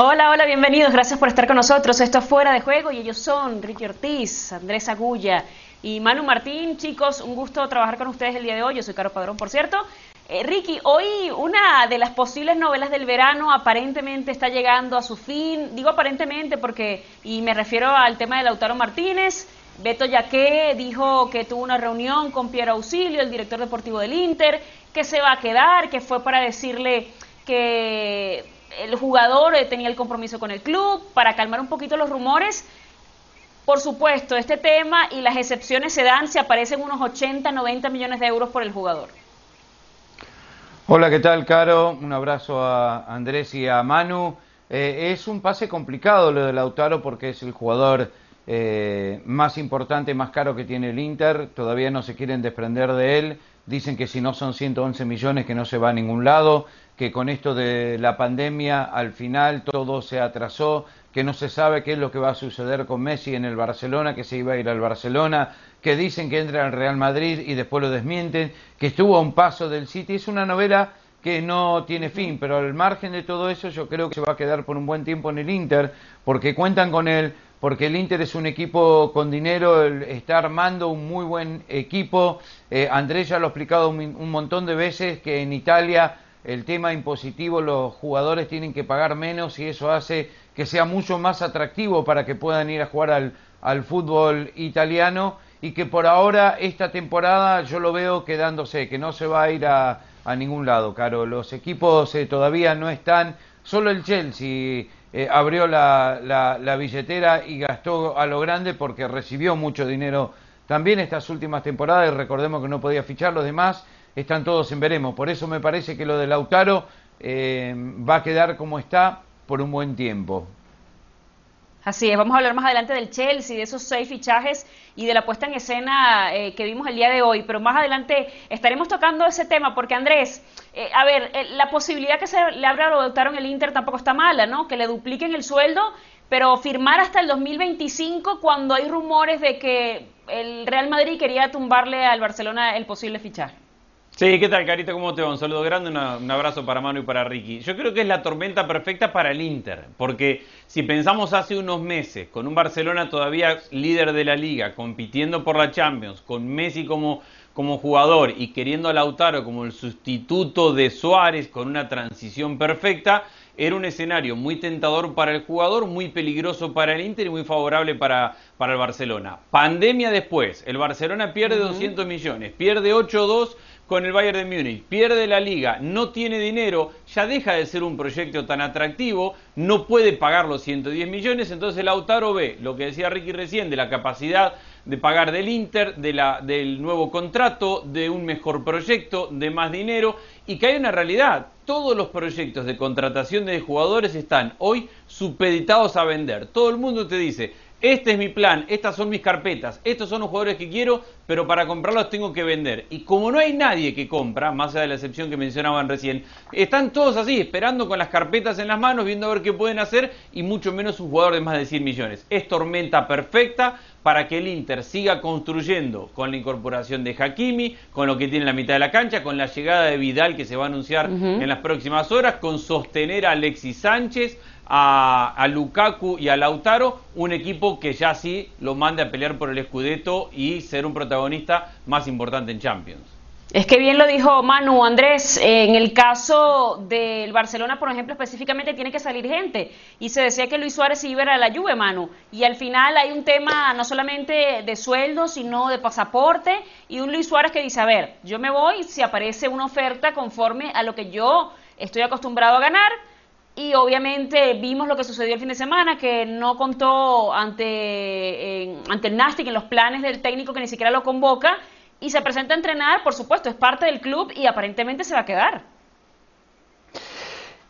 Hola, hola, bienvenidos. Gracias por estar con nosotros. Esto es Fuera de Juego y ellos son Ricky Ortiz, Andrés Agulla y Manu Martín. Chicos, un gusto trabajar con ustedes el día de hoy. Yo soy Caro Padrón, por cierto. Eh, Ricky, hoy una de las posibles novelas del verano aparentemente está llegando a su fin. Digo aparentemente porque, y me refiero al tema de Lautaro Martínez. Beto Yaque dijo que tuvo una reunión con Piero Auxilio, el director deportivo del Inter, que se va a quedar, que fue para decirle que el jugador eh, tenía el compromiso con el club, para calmar un poquito los rumores. Por supuesto, este tema y las excepciones se dan si aparecen unos 80, 90 millones de euros por el jugador. Hola, ¿qué tal, Caro? Un abrazo a Andrés y a Manu. Eh, es un pase complicado lo de Lautaro porque es el jugador eh, más importante, más caro que tiene el Inter. Todavía no se quieren desprender de él. Dicen que si no son 111 millones que no se va a ningún lado, que con esto de la pandemia al final todo se atrasó, que no se sabe qué es lo que va a suceder con Messi en el Barcelona, que se iba a ir al Barcelona, que dicen que entra al Real Madrid y después lo desmienten, que estuvo a un paso del City. Es una novela que no tiene fin, pero al margen de todo eso yo creo que se va a quedar por un buen tiempo en el Inter, porque cuentan con él porque el Inter es un equipo con dinero, está armando un muy buen equipo. Eh, Andrés ya lo ha explicado un, montón de veces que en Italia el tema impositivo, los jugadores tienen que pagar menos y eso hace que sea mucho más atractivo para que puedan ir a jugar al, fútbol italiano y que por ahora esta temporada yo lo veo quedándose, que no se va a ir a, ningún lado, Caro. Los equipos eh, todavía no están, solo el Chelsea eh, abrió la, la, billetera y gastó a lo grande porque recibió mucho dinero también estas últimas temporadas y recordemos que no podía fichar, los demás están todos en veremos. Por eso me parece que lo de Lautaro eh, va a quedar como está por un buen tiempo. Así es, vamos a hablar más adelante del Chelsea, de esos seis fichajes y de la puesta en escena eh, que vimos el día de hoy, pero más adelante estaremos tocando ese tema porque Andrés, eh, a ver, eh, la posibilidad que se le abra lo en el Inter tampoco está mala, ¿no? Que le dupliquen el sueldo, pero firmar hasta el 2025 cuando hay rumores de que el Real Madrid quería tumbarle al Barcelona el posible fichaje. Sí, ¿qué tal, Carita? ¿Cómo te va? Un saludo grande, un abrazo para Manu y para Ricky. Yo creo que es la tormenta perfecta para el Inter, porque si pensamos hace unos meses, con un Barcelona todavía líder de la liga, compitiendo por la Champions, con Messi como, como jugador y queriendo a Lautaro como el sustituto de Suárez con una transición perfecta, era un escenario muy tentador para el jugador, muy peligroso para el Inter y muy favorable para, para el Barcelona. Pandemia después, el Barcelona pierde 200 millones, pierde 8-2 con el Bayern de Múnich, pierde la liga, no tiene dinero, ya deja de ser un proyecto tan atractivo, no puede pagar los 110 millones, entonces Lautaro ve lo que decía Ricky recién de la capacidad de pagar del Inter, de la, del nuevo contrato, de un mejor proyecto, de más dinero y que hay una realidad, todos los proyectos de contratación de jugadores están hoy supeditados a vender. Todo el mundo te dice, este es mi plan, estas son mis carpetas, estos son los jugadores que quiero, pero para comprarlos tengo que vender. Y como no hay nadie que compra, más allá de la excepción que mencionaban recién, están todos así, esperando con las carpetas en las manos, viendo a ver qué pueden hacer, y mucho menos un jugador de más de 100 millones. Es tormenta perfecta para que el Inter siga construyendo con la incorporación de Hakimi, con lo que tiene en la mitad de la cancha, con la llegada de Vidal que se va a anunciar en las próximas horas, con sostener a Alexis Sánchez, a, Lukaku y a Lautaro, un equipo que ya sí lo mande a pelear por el Scudetto y ser un protagonista más importante en Champions. Es que bien lo dijo Manu Andrés, en el caso del Barcelona, por ejemplo, específicamente tiene que salir gente. Y se decía que Luis Suárez iba a la Juve, Manu. Y al final hay un tema no solamente de sueldo, sino de pasaporte. Y un Luis Suárez que dice, a ver, yo me voy si aparece una oferta conforme a lo que yo estoy acostumbrado a ganar y obviamente vimos lo que sucedió el fin de semana, que no contó ante, ante el Nastic en los planes del técnico que ni siquiera lo convoca y se presenta a entrenar, por supuesto, es parte del club y aparentemente se va a quedar.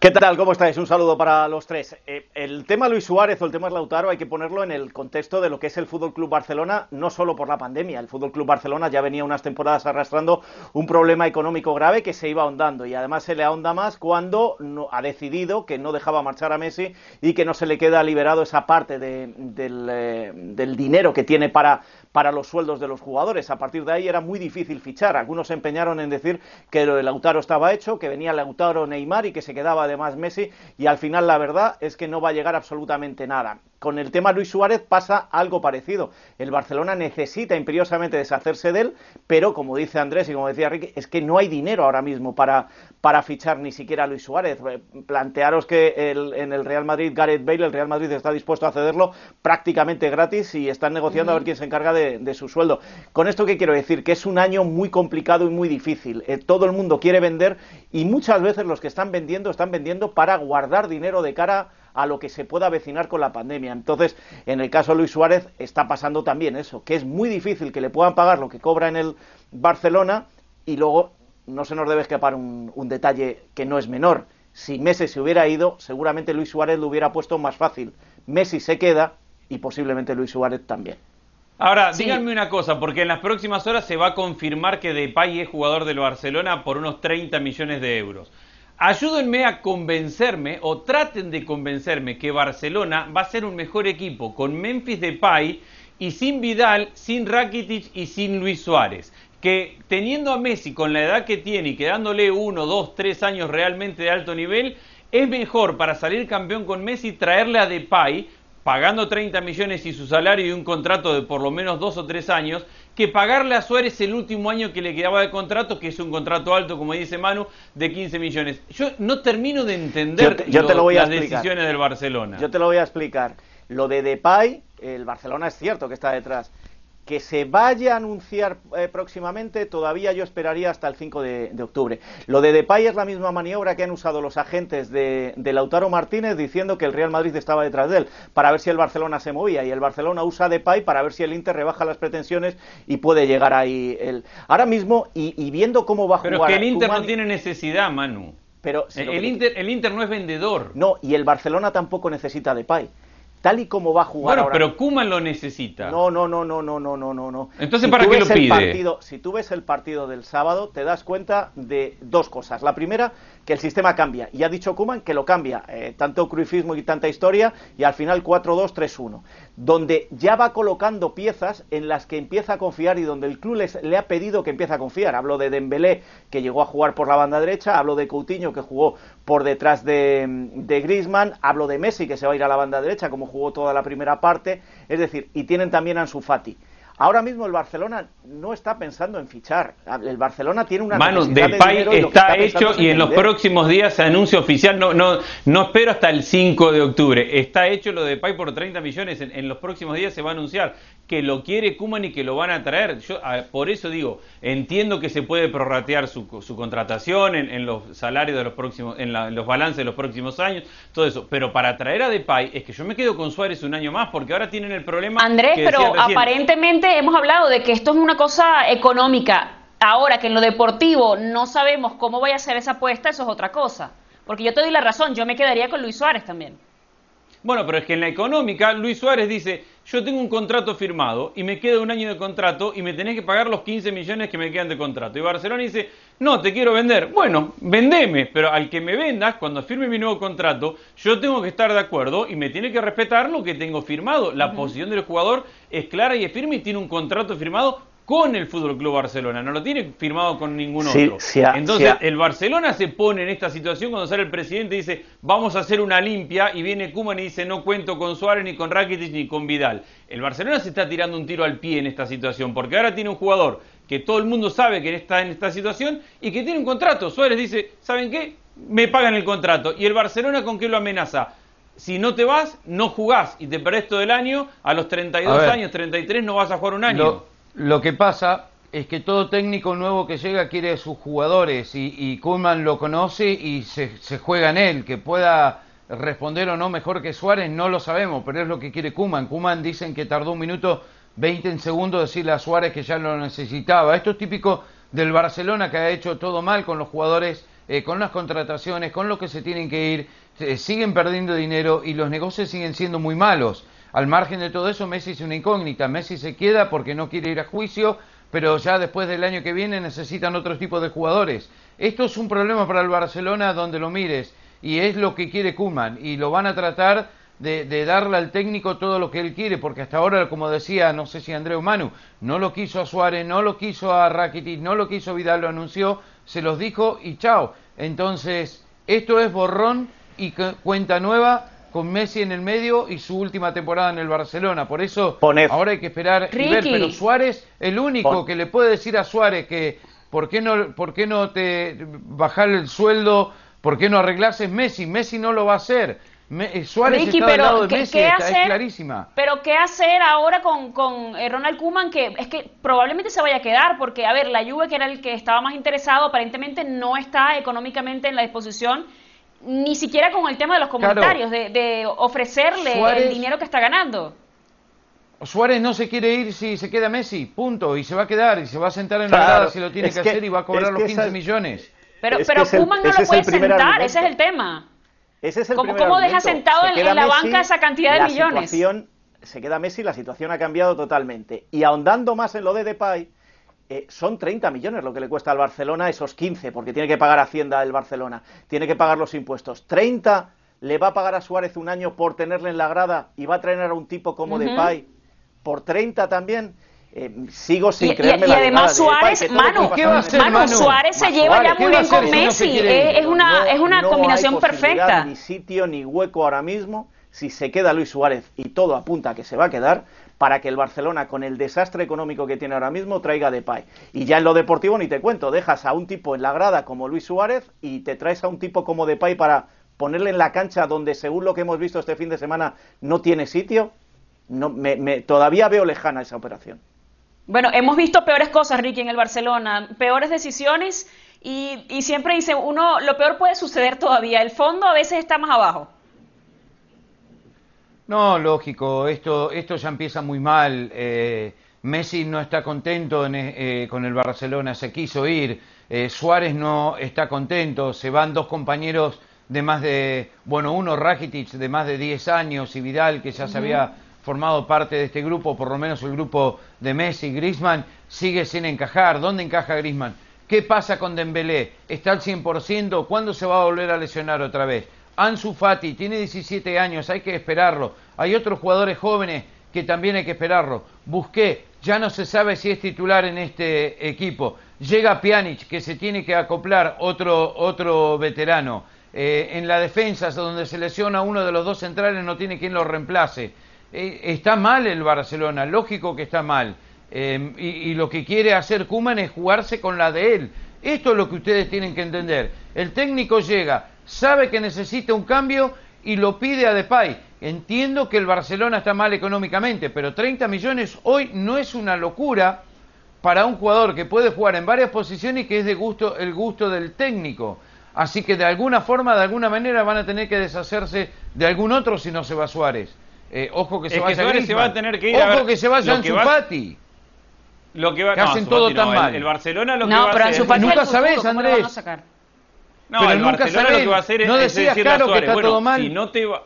¿Qué tal? ¿Cómo estáis? Un saludo para los tres. Eh, el tema Luis Suárez o el tema Lautaro hay que ponerlo en el contexto de lo que es el Fútbol Club Barcelona, no solo por la pandemia. El Fútbol Club Barcelona ya venía unas temporadas arrastrando un problema económico grave que se iba ahondando y además se le ahonda más cuando ha decidido que no dejaba marchar a Messi y que no se le queda liberado esa parte del, eh, del dinero que tiene para, para los sueldos de los jugadores. A partir de ahí era muy difícil fichar. Algunos se empeñaron en decir que lo de Lautaro estaba hecho, que venía Lautaro Neymar y que se quedaba además Messi, y al final la verdad es que no va a llegar absolutamente nada. Con el tema Luis Suárez pasa algo parecido. El Barcelona necesita imperiosamente deshacerse de él, pero como dice Andrés y como decía Ricky, es que no hay dinero ahora mismo para, para fichar ni siquiera a Luis Suárez. Eh, plantearos que en el Real Madrid, Gareth Bale, el Real Madrid está dispuesto a cederlo prácticamente gratis y están negociando a ver quién se encarga de, su sueldo. Con esto, ¿qué quiero decir? Que es un año muy complicado y muy difícil. Eh, todo el mundo quiere vender y muchas veces los que están vendiendo están vendiendo para guardar dinero de cara a lo que se pueda avecinar con la pandemia. Entonces, en el caso de Luis Suárez está pasando también eso, que es muy difícil que le puedan pagar lo que cobra en el Barcelona y luego no se nos debe escapar un, detalle que no es menor. Si Messi se hubiera ido, seguramente Luis Suárez lo hubiera puesto más fácil. Messi se queda y posiblemente Luis Suárez también. Ahora, díganme una cosa, porque en las próximas horas se va a confirmar que Depay es jugador del Barcelona por unos 30 millones de euros. Ayúdenme a convencerme o traten de convencerme que Barcelona va a ser un mejor equipo con Memphis Depay y sin Vidal, sin Rakitic y sin Luis Suárez. Que teniendo a Messi con la edad que tiene y quedándole uno, dos, tres años realmente de alto nivel, es mejor para salir campeón con Messi traerle a Depay pagando 30 millones y su salario y un contrato de por lo menos dos o tres años, que pagarle a Suárez el último año que le quedaba de contrato, que es un contrato alto, como dice Manu, de 15 millones. Yo no termino de entender las decisiones del Barcelona. Yo te lo voy a explicar. Lo de Depay, el Barcelona es cierto que está detrás, que se vaya a anunciar eh, próximamente, todavía yo esperaría hasta el 5 de, octubre. Lo de Depay es la misma maniobra que han usado los agentes de, Lautaro Martínez diciendo que el Real Madrid estaba detrás de él, para ver si el Barcelona se movía. Y el Barcelona usa Depay para ver si el Inter rebaja las pretensiones y puede llegar ahí. El... Ahora mismo, y, viendo cómo va a jugar... Pero que el Inter no tiene necesidad, Manu. Pero el, Inter, el Inter no es vendedor. No, y el Barcelona tampoco necesita Depay tal y como va a jugar bueno, pero Kuman lo necesita. No, no, no, no, no, no, no, no. Entonces, ¿para qué lo pide? Partido, si tú ves el partido del sábado, te das cuenta de dos cosas. La primera, que el sistema cambia. Y ha dicho Kuman que lo cambia. Eh, tanto cruifismo y tanta historia, y al final 4-2-3-1. Donde ya va colocando piezas en las que empieza a confiar y donde el club les, le ha pedido que empiece a confiar. Hablo de Dembélé, que llegó a jugar por la banda derecha. Hablo de Coutinho, que jugó por detrás de, de Griezmann. Hablo de Messi, que se va a ir a la banda derecha, como jugó toda la primera parte, es decir, y tienen también a Ansu Fati. Ahora mismo el Barcelona no está pensando en fichar. El Barcelona tiene una Mano, de Pay está, hecho y en los próximos días se anuncia oficial. No, no, no espero hasta el 5 de octubre. Está hecho lo de Pay por 30 millones. En, en, los próximos días se va a anunciar que lo quiere Kuman y que lo van a traer. Yo por eso digo, entiendo que se puede prorratear su, su contratación en, los salarios de los próximos, en, los balances de los próximos años, todo eso. Pero para traer a Depay es que yo me quedo con Suárez un año más porque ahora tienen el problema. Andrés, pero aparentemente hemos hablado de que esto es una cosa económica. Ahora que en lo deportivo no sabemos cómo vaya a ser esa apuesta, eso es otra cosa. Porque yo te doy la razón, yo me quedaría con Luis Suárez también. Bueno, pero es que en la económica Luis Suárez dice, yo tengo un contrato firmado y me queda un año de contrato y me tenés que pagar los 15 millones que me quedan de contrato. Y Barcelona dice, no, te quiero vender. Bueno, vendeme, pero al que me vendas, cuando firme mi nuevo contrato, yo tengo que estar de acuerdo y me tiene que respetar lo que tengo firmado. La posición del jugador es clara y es firme y tiene un contrato firmado con el Fútbol Club Barcelona, no lo tiene firmado con ningún otro. Entonces, el Barcelona se pone en esta situación cuando sale el presidente y dice, vamos a hacer una limpia, y viene Kuman y dice, no cuento con Suárez, ni con Rakitic, ni con Vidal. El Barcelona se está tirando un tiro al pie en esta situación, porque ahora tiene un jugador que todo el mundo sabe que está en esta situación y que tiene un contrato. Suárez dice, ¿saben qué? Me pagan el contrato. ¿Y el Barcelona con qué lo amenaza? si no te vas, no jugás y te perdés todo el año, a los 32 años, 33 no vas a jugar un año. Lo que pasa es que todo técnico nuevo que llega quiere a sus jugadores y, y lo conoce y se, juega en él. Que pueda responder o no mejor que Suárez no lo sabemos, pero es lo que quiere Kuman. Kuman dicen que tardó un minuto 20 segundos decirle a Suárez que ya lo necesitaba. Esto es típico del Barcelona que ha hecho todo mal con los jugadores, eh, con las contrataciones, con lo que se tienen que ir. Eh, siguen perdiendo dinero y los negocios siguen siendo muy malos. Al margen de todo eso, Messi es una incógnita. Messi se queda porque no quiere ir a juicio, pero ya después del año que viene necesitan otro tipo de jugadores. Esto es un problema para el Barcelona donde lo mires y es lo que quiere Kuman y lo van a tratar de, darle al técnico todo lo que él quiere, porque hasta ahora, como decía, no sé si Andreu Manu, no lo quiso a Suárez, no lo quiso a Rakitic, no lo quiso Vidal, lo anunció, se los dijo y chao. Entonces, Esto es borrón y cuenta nueva con Messi en el medio y su última temporada en el Barcelona. Por eso ahora hay que esperar y ver. Pero Suárez, el único que le puede decir a Suárez que por qué no, por qué no te bajar el sueldo, por qué no arreglas es Messi. Messi no lo va a hacer. Eh, Suárez está del lado de Messi, es clarísima. Pero ¿qué hacer ahora con, con eh, Ronald Koeman? Que es que probablemente se vaya a quedar, porque, a ver, la Juve, que era el que estaba más interesado, aparentemente no está económicamente en la disposición, ni siquiera con el tema de los comentarios, de, ofrecerle el dinero que está ganando. Suárez no se quiere ir si se queda Messi, punto, y se va a quedar y se va a sentar en la grada si lo tiene que, hacer y va a cobrar los 15 millones. Pero, pero Koeman no lo puede sentar, ese es el tema. Ese es el ¿Cómo, ¿cómo deja sentado en, la banca esa cantidad de millones? se queda Messi, la situación ha cambiado totalmente. Y ahondando más en lo de Depay, eh, son 30 millones lo que le cuesta al Barcelona esos 15, porque tiene que pagar Hacienda el Barcelona, tiene que pagar los impuestos. 30 le va a pagar a Suárez un año por tenerle en la grada y va a traer a un tipo como Depay por 30 también. Eh, sigo sin creerme y, y además Suárez, Manu, Suárez se lleva ya muy bien con Messi. es, una, es una combinación perfecta. Ni sitio ni hueco ahora mismo. Si se queda Luis Suárez y todo apunta a que se va a quedar, para que el Barcelona, con el desastre económico que tiene ahora mismo, traiga de Depay. Y ya en lo deportivo ni te cuento, dejas a un tipo en la grada como Luis Suárez y te traes a un tipo como Depay para ponerle en la cancha donde, según lo que hemos visto este fin de semana, no tiene sitio. Todavía veo lejana esa operación. Bueno, hemos visto peores cosas, Ricky, en el Barcelona, peores decisiones y, y, siempre dice uno, lo peor puede suceder todavía, el fondo a veces está más abajo. No, lógico, esto, esto ya empieza muy mal. Eh, Messi no está contento eh, con el Barcelona, se quiso ir. Eh, Suárez no está contento, se van dos compañeros de más de, bueno, uno Rakitic de más de 10 años y Vidal que ya se había formado parte de este grupo, por lo menos el grupo de Messi, Grisman, sigue sin encajar. ¿Dónde encaja Grisman? ¿Qué pasa con Dembélé? ¿Está al 100%? ¿Cuándo se va a volver a lesionar otra vez? Ansu Fati tiene 17 años, hay que esperarlo. Hay otros jugadores jóvenes que también hay que esperarlo. Busqué, ya no se sabe si es titular en este equipo. Llega Pjanic, que se tiene que acoplar, otro, otro veterano. Eh, en la defensa, donde se lesiona uno de los dos centrales, no tiene quien lo reemplace. Eh, está mal el Barcelona, lógico que está mal. Eh, y, lo que quiere hacer Kuman es jugarse con la de él. Esto es lo que ustedes tienen que entender. El técnico llega, sabe que necesita un cambio y lo pide a Depay. Entiendo que el Barcelona está mal económicamente, pero 30 millones hoy no es una locura para un jugador que puede jugar en varias posiciones y que es de gusto el gusto del técnico. Así que de alguna forma, de alguna manera van a tener que deshacerse de algún otro si no se va Suárez. Eh, ojo que se vaya que se va a tener que ir Ojo que se vaya Ansu Fati. Lo que va que hacen todo tan mal. El, Barcelona lo que va a hacer nunca sabes, Andrés. No, pero el nunca Barcelona lo que va a hacer no es, decirle a Suárez, bueno, todo mal. si no te va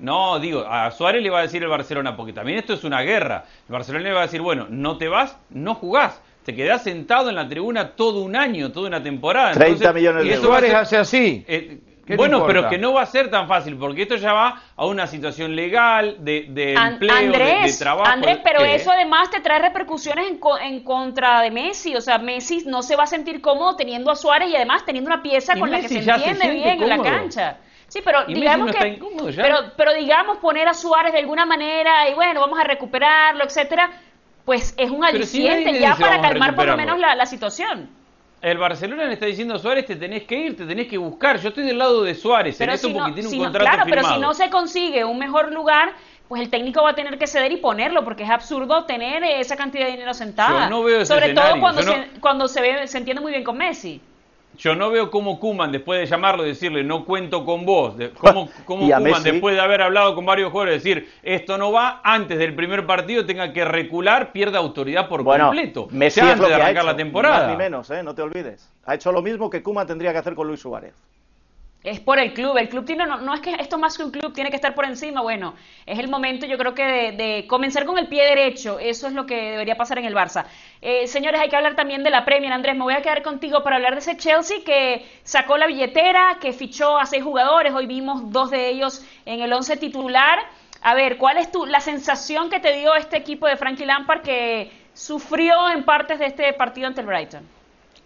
no, digo, a Suárez le va a decir el Barcelona, porque también esto es una guerra. El Barcelona le va a decir, bueno, no te vas, no jugás. Te quedás sentado en la tribuna todo un año, toda una temporada. 30 millones de euros. Suárez hace así. Eh, bueno, pero que no va a ser tan fácil, porque esto ya va a una situación legal, de, de empleo, de, trabajo. Andrés, pero eso además te trae repercusiones en, en, contra de Messi. O sea, Messi no se va a sentir cómodo teniendo a Suárez y además teniendo una pieza con la que se entiende bien en la cancha. Sí, pero digamos que, pero, pero digamos poner a Suárez de alguna manera y bueno, vamos a recuperarlo, etcétera, pues es un aliciente ya para calmar por lo menos la, la situación. El Barcelona le está diciendo a Suárez, te tenés que ir, te tenés que buscar. Yo estoy del lado de Suárez pero en porque tiene un contrato Claro, pero si no se consigue un mejor lugar, pues el técnico va a tener que ceder y ponerlo, porque es absurdo tener esa cantidad de dinero sentada. Yo no veo ese Sobre todo cuando, se, cuando se, ve, se entiende muy bien con Messi. Yo no veo cómo Kuman, después de llamarlo y decirle no cuento con vos, cómo, cómo Kuman, después de haber hablado con varios jugadores, decir esto no va, antes del primer partido tenga que recular, pierda autoridad por completo. Messi antes de arrancar la temporada. ni menos, ¿eh? no te olvides. Ha hecho lo mismo que Kuman tendría que hacer con Luis Suárez es por el club. El club tiene, no, no, es que esto más que un club tiene que estar por encima. Bueno, es el momento, yo creo que de, comenzar con el pie derecho. Eso es lo que debería pasar en el Barça. Eh, señores, hay que hablar también de la Premier. Andrés, me voy a quedar contigo para hablar de ese Chelsea que sacó la billetera, que fichó a seis jugadores. Hoy vimos dos de ellos en el once titular. A ver, ¿cuál es tu, la sensación que te dio este equipo de Frankie Lampard que sufrió en partes de este partido ante el Brighton?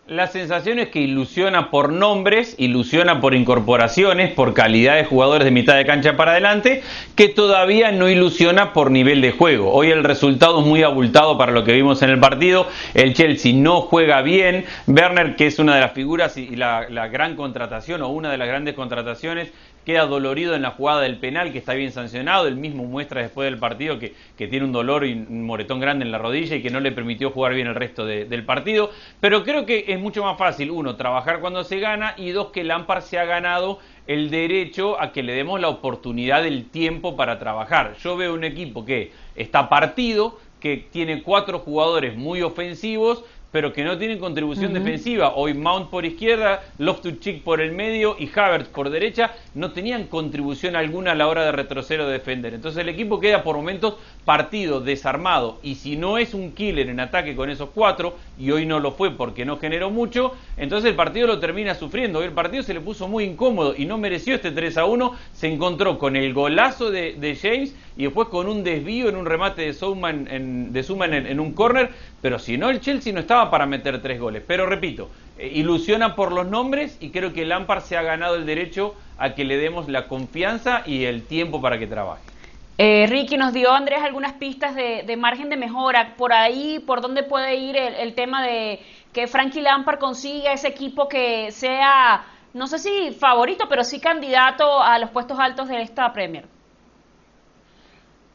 La sensación es que ilusiona por nombres, ilusiona por incorporaciones, por calidad de jugadores de mitad de cancha para adelante, que todavía no ilusiona por nivel de juego. Hoy el resultado es muy abultado para lo que vimos en el partido. El Chelsea no juega bien. Werner, que es una de las figuras y la, la gran contratación o una de las grandes contrataciones, queda dolorido en la jugada del penal, que está bien sancionado, él mismo muestra después del partido que, tiene un dolor y un moretón grande en la rodilla y que no le permitió jugar bien el resto del partido, pero creo que es mucho más fácil, uno, trabajar cuando se gana y dos, que Lampard se ha ganado el derecho a que le demos la oportunidad del tiempo para trabajar. Yo veo un equipo que está partido, que tiene cuatro jugadores muy ofensivos, pero que no tienen contribución defensiva. Hoy Mount por izquierda, Loftus-Cheek por el medio y Havertz por derecha no tenían contribución alguna a la hora de retroceder o defender. Entonces el equipo queda por momentos partido, desarmado y si no es un killer en ataque con esos cuatro, y hoy no lo fue porque no generó mucho, entonces el partido lo termina sufriendo. Hoy el partido se le puso muy incómodo y no mereció este 3 a 1. Se encontró con el golazo de, James y después con un desvío en un remate de Suman en, de en, un córner, pero si no el Chelsea no estaba para meter tres goles. Pero repito, eh, ilusiona por los nombres y creo que Lampard se ha ganado el derecho a que le demos la confianza y el tiempo para que trabaje. Eh, Ricky nos dio, Andrés, algunas pistas de, margen de mejora. Por ahí, ¿por dónde puede ir el, tema de que Frankie Lampard consiga ese equipo que sea, no sé si favorito, pero sí candidato a los puestos altos de esta Premier?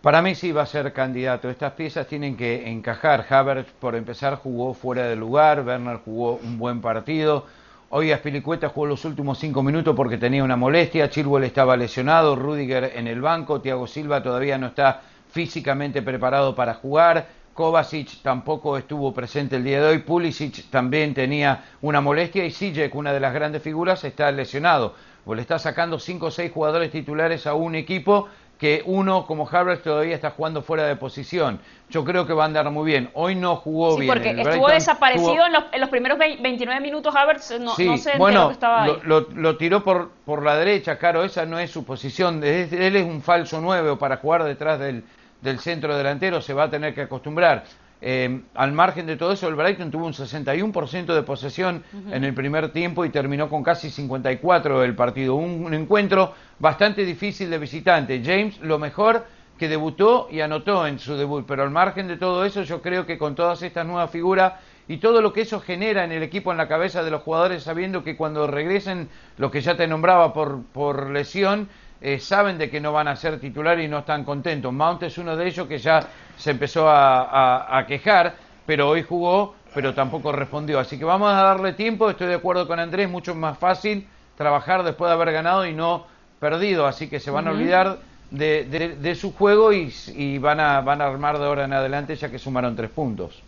Para mí sí va a ser candidato. Estas piezas tienen que encajar. Havertz, por empezar, jugó fuera de lugar. Werner jugó un buen partido. Hoy Aspilicueta jugó los últimos cinco minutos porque tenía una molestia. Chilwell estaba lesionado. Rudiger en el banco. Thiago Silva todavía no está físicamente preparado para jugar. Kovacic tampoco estuvo presente el día de hoy. Pulisic también tenía una molestia. Y Sijek, una de las grandes figuras, está lesionado. O le está sacando cinco o seis jugadores titulares a un equipo que uno como Havertz todavía está jugando fuera de posición. Yo creo que va a andar muy bien. Hoy no jugó sí, bien. porque estuvo desaparecido en, los, primeros 29 minutos Havertz, no, no sé bueno, que estaba ahí. Lo, lo, tiró por, por la derecha, claro, esa no es su posición. Él es un falso nueve para jugar detrás del, del centro delantero, se va a tener que acostumbrar. Eh, al margen de todo eso, el Brighton tuvo un 61% de posesión en el primer tiempo y terminó con casi 54 el partido. Un, encuentro bastante difícil de visitante. James, lo mejor que debutó y anotó en su debut, pero al margen de todo eso, yo creo que con todas estas nuevas figuras y todo lo que eso genera en el equipo, en la cabeza de los jugadores, sabiendo que cuando regresen, lo que ya te nombraba por, por lesión, eh, saben de que no van a ser titular y no están contentos. Mount es uno de ellos que ya se empezó a, quejar, pero hoy jugó, pero tampoco respondió. Así que vamos a darle tiempo, estoy de acuerdo con Andrés, mucho más fácil trabajar después de haber ganado y no perdido, así que se van a olvidar de, su juego y, y, van, a, van a armar de ahora en adelante ya que sumaron tres puntos.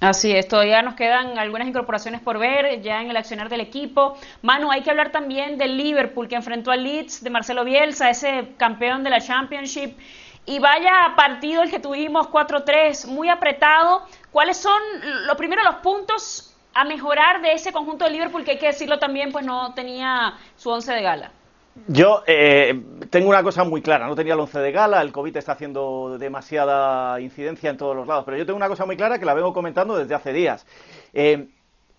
Así es, todavía nos quedan algunas incorporaciones por ver ya en el accionar del equipo. Manu, hay que hablar también del Liverpool que enfrentó al Leeds de Marcelo Bielsa, ese campeón de la Championship. Y vaya partido el que tuvimos 4-3, muy apretado. ¿Cuáles son, lo primero, los puntos a mejorar de ese conjunto de Liverpool que hay que decirlo también, pues no tenía su once de gala? Yo eh, tengo una cosa muy clara, no tenía el once de gala, el COVID está haciendo demasiada incidencia en todos los lados, pero yo tengo una cosa muy clara que la vengo comentando desde hace días. Eh,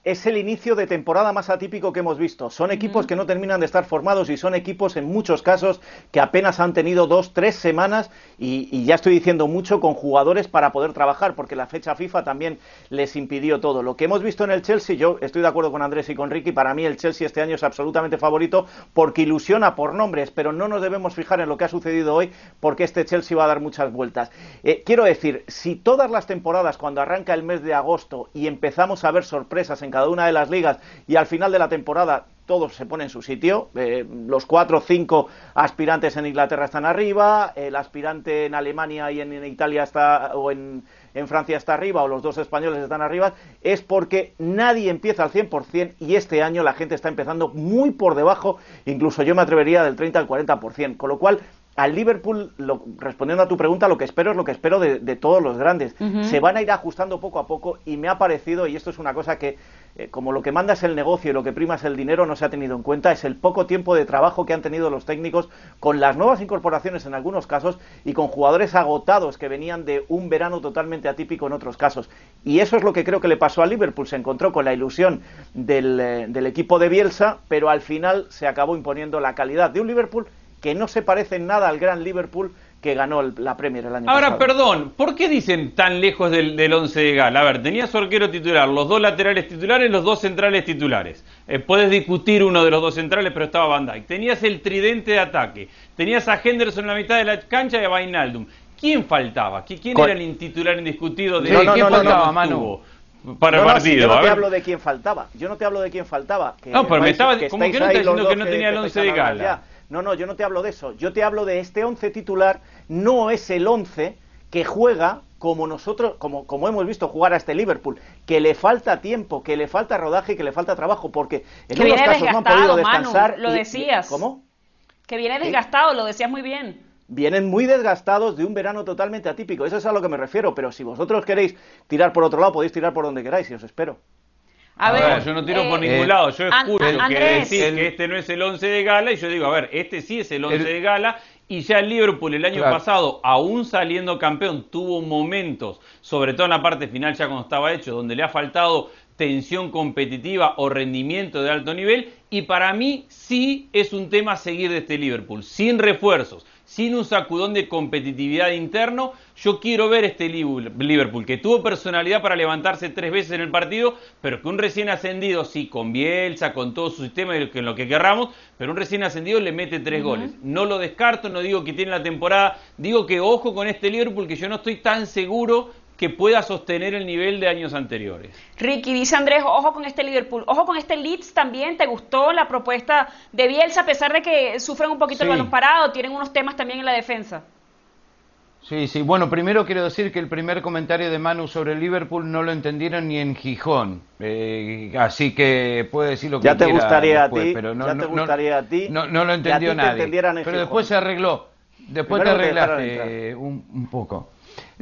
es el inicio de temporada más atípico que hemos visto. Son equipos que no terminan de estar formados y son equipos en muchos casos que apenas han tenido dos, tres semanas y, ya estoy diciendo mucho con jugadores para poder trabajar porque la fecha FIFA también les impidió todo. Lo que hemos visto en el Chelsea, yo estoy de acuerdo con Andrés y con Ricky, para mí el Chelsea este año es absolutamente favorito porque ilusiona por nombres, pero no nos debemos fijar en lo que ha sucedido hoy porque este Chelsea va a dar muchas vueltas. Eh, quiero decir, si todas las temporadas cuando arranca el mes de agosto y empezamos a ver sorpresas en cada una de las ligas y al final de la temporada todos se ponen en su sitio. Eh, los cuatro o cinco aspirantes en Inglaterra están arriba, el aspirante en Alemania y en, Italia está, o en, en, Francia está arriba, o los dos españoles están arriba, es porque nadie empieza al 100% y este año la gente está empezando muy por debajo, incluso yo me atrevería del 30 al 40%, con lo cual al Liverpool, respondiendo a tu pregunta, lo que espero es lo que espero de, todos los grandes. Se van a ir ajustando poco a poco y me ha parecido, y esto es una cosa que eh, como lo que manda es el negocio y lo que prima es el dinero, no se ha tenido en cuenta, es el poco tiempo de trabajo que han tenido los técnicos con las nuevas incorporaciones en algunos casos y con jugadores agotados que venían de un verano totalmente atípico en otros casos. Y eso es lo que creo que le pasó a Liverpool, se encontró con la ilusión del, eh, del equipo de Bielsa, pero al final se acabó imponiendo la calidad de un Liverpool que no se parece en nada al gran Liverpool que ganó la Premier el año Ahora, pasado. perdón, ¿por qué dicen tan lejos del, del once de Gala? A ver, tenía su arquero titular, los dos laterales titulares, los dos centrales titulares. Eh, puedes discutir uno de los dos centrales, pero estaba Van Dijk. Tenías el tridente de ataque. Tenías a Henderson en la mitad de la cancha y a Vainaldum. ¿Quién faltaba? ¿Qui- ¿Quién Con- era el titular indiscutido de Sí, de ¿quién faltaba, Manu? Para No, el no, si partido. yo no A te ver. hablo de quién faltaba. Yo no te hablo de quién faltaba. que No, pero me estaba- como que no los diciendo que no tenía el once de gala. No, no, yo no te hablo de eso. Yo te hablo de este once titular. No es el once que juega como nosotros, como, como hemos visto jugar a este Liverpool, que le falta tiempo, que le falta rodaje y que le falta trabajo, porque en Que unos casos no han podido Manu, descansar. lo y- decías. ¿Cómo? Que viene desgastado, lo decías muy bien. vienen muy desgastados de un verano totalmente atípico. Eso es a lo que me refiero, pero si vosotros queréis tirar por otro lado, podéis tirar por donde queráis y os espero. A, A ver, ver, yo no tiro por eh, ningún eh, lado. Yo escucho An- que Andrés. decís El- que este no es el 11 de gala y yo digo, a ver, este sí es el 11 El- de gala y ya el Liverpool el año Claro. pasado, aún saliendo campeón, tuvo momentos, sobre todo en la parte final ya cuando estaba hecho, donde le ha faltado tensión competitiva o rendimiento de alto nivel y para mí sí es un tema a seguir de este Liverpool, sin refuerzos, sin un sacudón de competitividad interno, yo quiero ver este Liverpool que tuvo personalidad para levantarse tres veces en el partido, pero que un recién ascendido, sí, con Bielsa, con todo su sistema y en lo que querramos, pero un recién ascendido le mete tres goles. No lo descarto, no digo que tiene la temporada, digo que ojo con este Liverpool que yo no estoy tan seguro que pueda sostener el nivel de años anteriores. Ricky, dice Andrés, ojo con este Liverpool, ojo con este Leeds también, ¿te gustó la propuesta de Bielsa a pesar de que sufren un poquito el balón parado, tienen unos temas también en la defensa? Sí, sí. Bueno, primero quiero decir que el primer comentario de Manu sobre Liverpool no lo entendieron ni en Gijón. Eh, así que puede decir lo que Ya te quiera gustaría a ti, pero no, ya te no- no- gustaría a ti No, no lo entendió nadie. Pero Gijón. después se arregló. Después Primero te arreglaste un, un poco.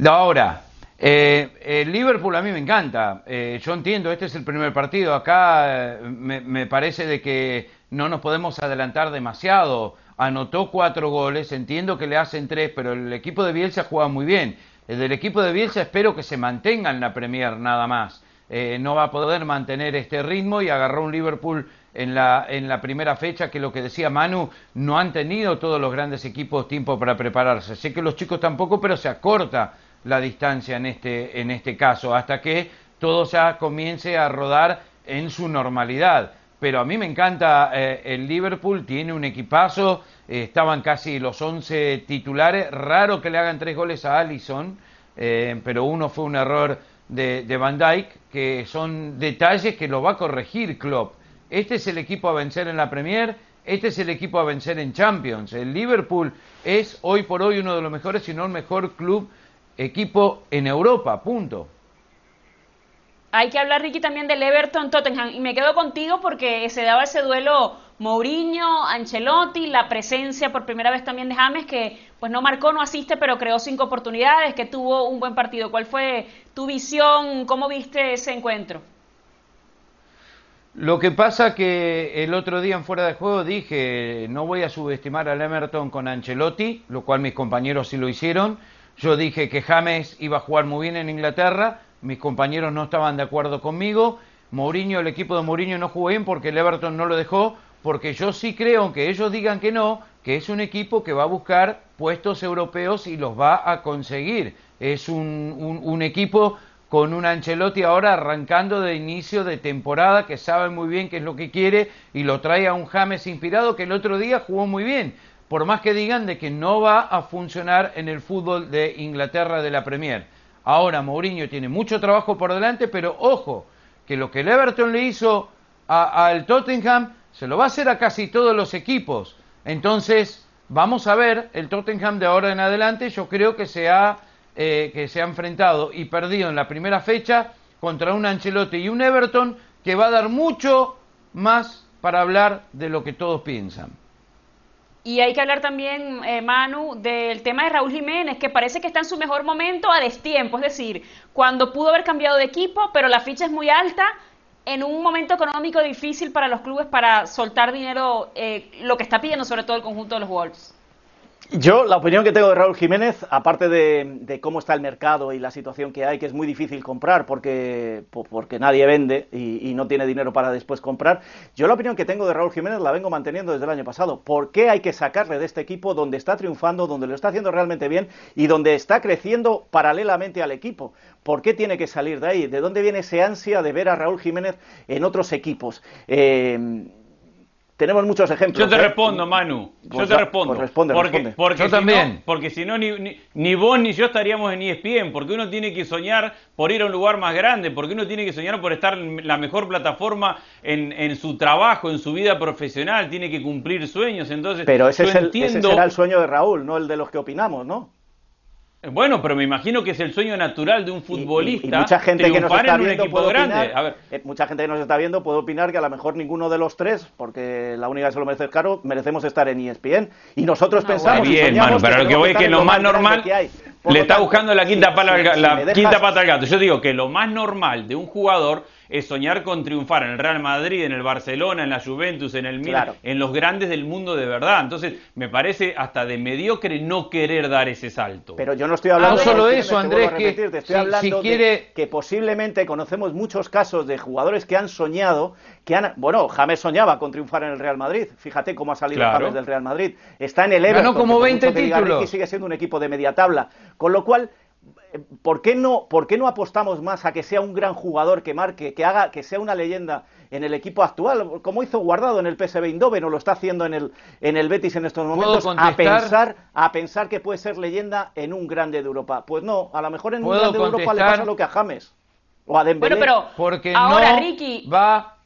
Ahora, eh, el Liverpool a mí me encanta. Eh, yo entiendo, este es el primer partido. Acá eh, me, me parece de que no nos podemos adelantar demasiado. Anotó cuatro goles, entiendo que le hacen tres, pero el equipo de Bielsa juega muy bien. El del equipo de Bielsa espero que se mantenga en la Premier nada más. Eh, no va a poder mantener este ritmo y agarró un Liverpool en la, en la primera fecha que lo que decía Manu, no han tenido todos los grandes equipos tiempo para prepararse. Sé que los chicos tampoco, pero se acorta la distancia en este, en este caso, hasta que todo ya comience a rodar en su normalidad. Pero a mí me encanta eh, el Liverpool, tiene un equipazo, eh, estaban casi los 11 titulares, raro que le hagan tres goles a Allison, eh, pero uno fue un error de, Van Dijk, que son detalles que lo va a corregir Klopp. Este es el equipo a vencer en la Premier, este es el equipo a vencer en Champions. El Liverpool es hoy por hoy uno de los mejores, si no el mejor club, equipo en Europa, punto. Hay que hablar, Ricky, también del Everton-Tottenham. Y me quedo contigo porque se daba ese duelo Mourinho, Ancelotti, la presencia por primera vez también de James, que pues no marcó, no asiste, pero creó cinco oportunidades, que tuvo un buen partido. ¿Cuál fue tu visión? ¿Cómo viste ese encuentro? Lo que pasa que el otro día en fuera de juego dije, no voy a subestimar al Emerton con Ancelotti, lo cual mis compañeros sí lo hicieron. Yo dije que James iba a jugar muy bien en Inglaterra, mis compañeros no estaban de acuerdo conmigo. Mourinho, el equipo de Mourinho no jugó bien porque el Everton no lo dejó, porque yo sí creo, aunque ellos digan que no, que es un equipo que va a buscar puestos europeos y los va a conseguir. Es un, un, equipo con un Ancelotti ahora arrancando de inicio de temporada que sabe muy bien qué es lo que quiere y lo trae a un James inspirado que el otro día jugó muy bien. Por más que digan de que no va a funcionar en el fútbol de Inglaterra de la Premier. Ahora Mourinho tiene mucho trabajo por delante, pero ojo, que lo que el Everton le hizo al Tottenham se lo va a hacer a casi todos los equipos. Entonces, vamos a ver, el Tottenham de ahora en adelante yo creo que se ha, eh, que se ha enfrentado y perdido en la primera fecha contra un Ancelotti y un Everton que va a dar mucho más para hablar de lo que todos piensan. Y hay que hablar también, eh, Manu, del tema de Raúl Jiménez, que parece que está en su mejor momento a destiempo, es decir, cuando pudo haber cambiado de equipo, pero la ficha es muy alta en un momento económico difícil para los clubes para soltar dinero, eh, lo que está pidiendo sobre todo el conjunto de los Wolves? Yo, la opinión que tengo de Raúl Jiménez, aparte de, cómo está el mercado y la situación que hay, que es muy difícil comprar porque, nadie vende y, no tiene dinero para después comprar, yo la opinión que tengo de Raúl Jiménez la vengo manteniendo desde el año pasado. ¿Por qué hay que sacarle de este equipo donde está triunfando, donde lo está haciendo realmente bien y donde está creciendo paralelamente al equipo? ¿Por qué tiene que salir de ahí? ¿De dónde viene ese ansia de ver a Raúl Jiménez en otros equipos? Eh, tenemos muchos ejemplos. Yo te ¿eh? respondo, Manu. Yo pues te respondo. Pues responde, porque, porque yo también. porque si no, ni, ni, vos ni yo estaríamos en ESPN. Porque uno tiene que soñar por ir a un lugar más grande. Porque uno tiene que soñar por estar en la mejor plataforma en, en su trabajo, en su vida profesional. Tiene que cumplir sueños. Entonces, Pero ese, es el, ese será el sueño de Raúl, no el de los que opinamos, ¿no? Bueno, pero me imagino que es el sueño natural de un futbolista. mucha gente que nos está viendo puede grande. Opinar, eh, mucha gente que nos está viendo puede opinar que a lo mejor ninguno de los tres, porque la única que se lo merece es caro, merecemos estar en ESPN. Y nosotros pensamos. Bien, mano, pero lo que voy es que lo más normal. Le está buscando la quinta, la quinta pata al gato. Yo digo que lo más normal de un jugador es soñar con triunfar en el Real Madrid, en el Barcelona, en la Juventus, en el Milan, en los grandes del mundo de verdad. Entonces, me parece hasta de mediocre no querer dar ese salto. Pero yo no estoy hablando no solo eso, Andrés, que estoy hablando de que posiblemente conocemos muchos casos de jugadores que han soñado, que han, bueno, James soñaba con triunfar en el Real Madrid. Fíjate cómo ha salido James del Real Madrid. Está en el Everton. como 20 títulos. Y sigue siendo un equipo de media tabla. Con lo cual, ¿por qué, no, ¿por qué no apostamos más a que sea un gran jugador que marque, que haga, que sea una leyenda en el equipo actual, como hizo Guardado en el PSV Eindhoven o lo está haciendo en el, en el Betis en estos momentos, a pensar, a pensar que puede ser leyenda en un grande de Europa? Pues no, a lo mejor en un grande de Europa le pasa lo que a James o a Dembélé. Bueno, pero porque ahora, Ricky... va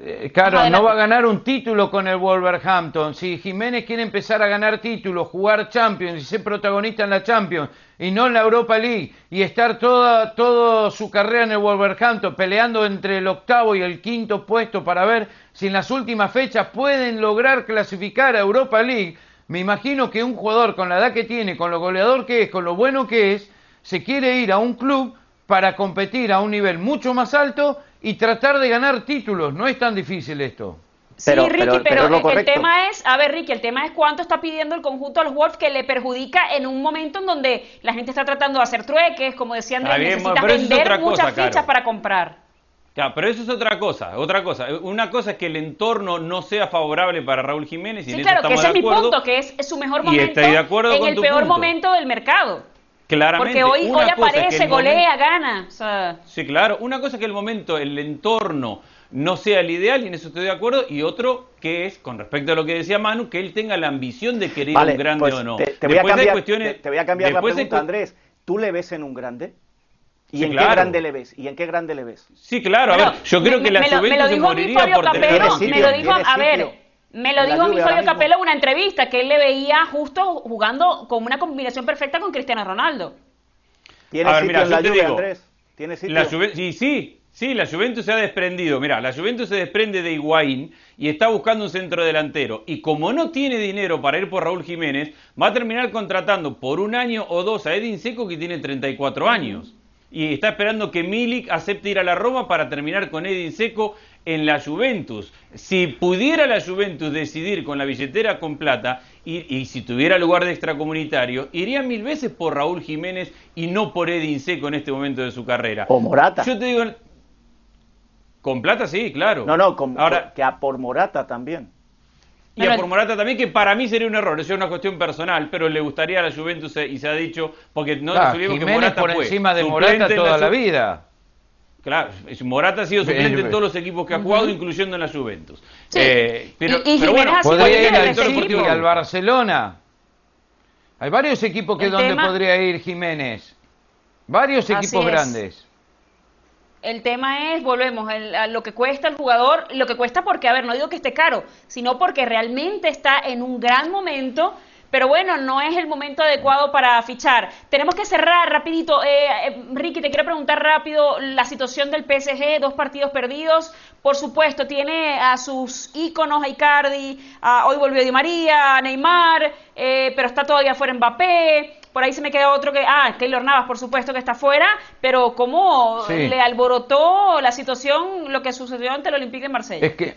eh, claro, no va a ganar un título con el Wolverhampton. Si Jiménez quiere empezar a ganar títulos, jugar Champions y ser protagonista en la Champions y no en la Europa League y estar toda, toda su carrera en el Wolverhampton peleando entre el octavo y el quinto puesto para ver si en las últimas fechas pueden lograr clasificar a Europa League, me imagino que un jugador con la edad que tiene, con lo goleador que es, con lo bueno que es, se quiere ir a un club para competir a un nivel mucho más alto y tratar de ganar títulos. No es tan difícil esto. Sí, Ricky, pero, el tema es, a ver, Ricky, el tema es cuánto está pidiendo el conjunto a los Wolves que le perjudica en un momento en donde la gente está tratando de hacer trueques, como decía Andrés, necesitas vender muchas fichas para comprar. Claro, pero eso es otra cosa, otra cosa. Una cosa es que el entorno no sea favorable para Raúl Jiménez y sí, claro, que ese es mi punto, que es, su mejor momento en el peor momento del mercado. Claramente. Porque hoy, hoy aparece, golea, gana. Sí, claro. Una cosa es que el momento, el entorno no sea el ideal, y en eso estoy de acuerdo, y otro que es, con respecto a lo que decía Manu, que él tenga la ambición de querer un grande pues o no. Te, voy a cambiar, te, voy a cambiar la pregunta, Andrés. ¿Tú le ves en un grande? ¿Y en qué grande le ves? ¿Y en qué grande le ves? Sí, claro, a ver, yo creo que la me, Juventus me lo dijo moriría por me lo dijo, a ver, me lo dijo mi Fabio Capello en una entrevista, que él le veía justo jugando con una combinación perfecta con Cristiano Ronaldo. ¿Tiene sitio en la Juve, Andrés? ¿Tiene sitio? La sí, sí, sí, la Juventus se ha desprendido. Mira, la Juventus se desprende de Higuaín y está buscando un centro delantero. Y como no tiene dinero para ir por Raúl Jiménez, va a terminar contratando por un año o dos a Edin Seco, que tiene 34 años. Y está esperando que Milik acepte ir a la Roma para terminar con Edin Seco en la Juventus. Si pudiera la Juventus decidir con la billetera con plata y, si tuviera lugar de extracomunitario, iría mil veces por Raúl Jiménez y no por Edin Seco en este momento de su carrera. O Morata. Yo te digo, con plata sí, claro. No, no, con, Ahora, que a por Morata también. Y a por Morata también, que para mí sería un error, eso es una cuestión personal, pero le gustaría a la Juventus y se ha dicho, porque no claro, que Morata por encima de Morata toda la vida. Claro, Morata ha sido suplente en todos los equipos que ha jugado, incluyendo en la Juventus. Eh, pero, bueno, podría ir al al Barcelona. Hay varios equipos que donde podría ir Jiménez. Varios equipos grandes. El tema es, volvemos, a lo que cuesta el jugador, lo que cuesta porque, a ver, no digo que esté caro, sino porque realmente está en un gran momento pero bueno, no es el momento adecuado para fichar. Tenemos que cerrar rapidito. Eh, eh, Ricky, te quiero preguntar rápido la situación del PSG, dos partidos perdidos. Por supuesto, tiene a sus íconos, a Icardi, hoy volvió Di María, a Neymar, eh, pero está todavía fuera Mbappé. Por ahí se me queda otro que, ah, Keylor Navas, por supuesto que está fuera, pero ¿cómo le alborotó la situación lo que sucedió ante el Olympique de Marsella? Es que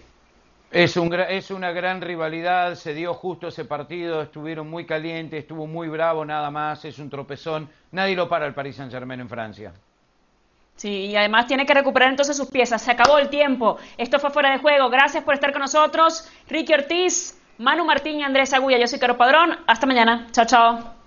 es, un, es una gran rivalidad, se dio justo ese partido, estuvieron muy calientes, estuvo muy bravo nada más, es un tropezón, nadie lo para el Paris Saint Germain en Francia. Sí, y además tiene que recuperar entonces sus piezas. Se acabó el tiempo. Esto fue fuera de juego. Gracias por estar con nosotros. Ricky Ortiz, Manu Martín y Andrés Agulla. Yo soy Caro Padrón. Hasta mañana. Chao, chao.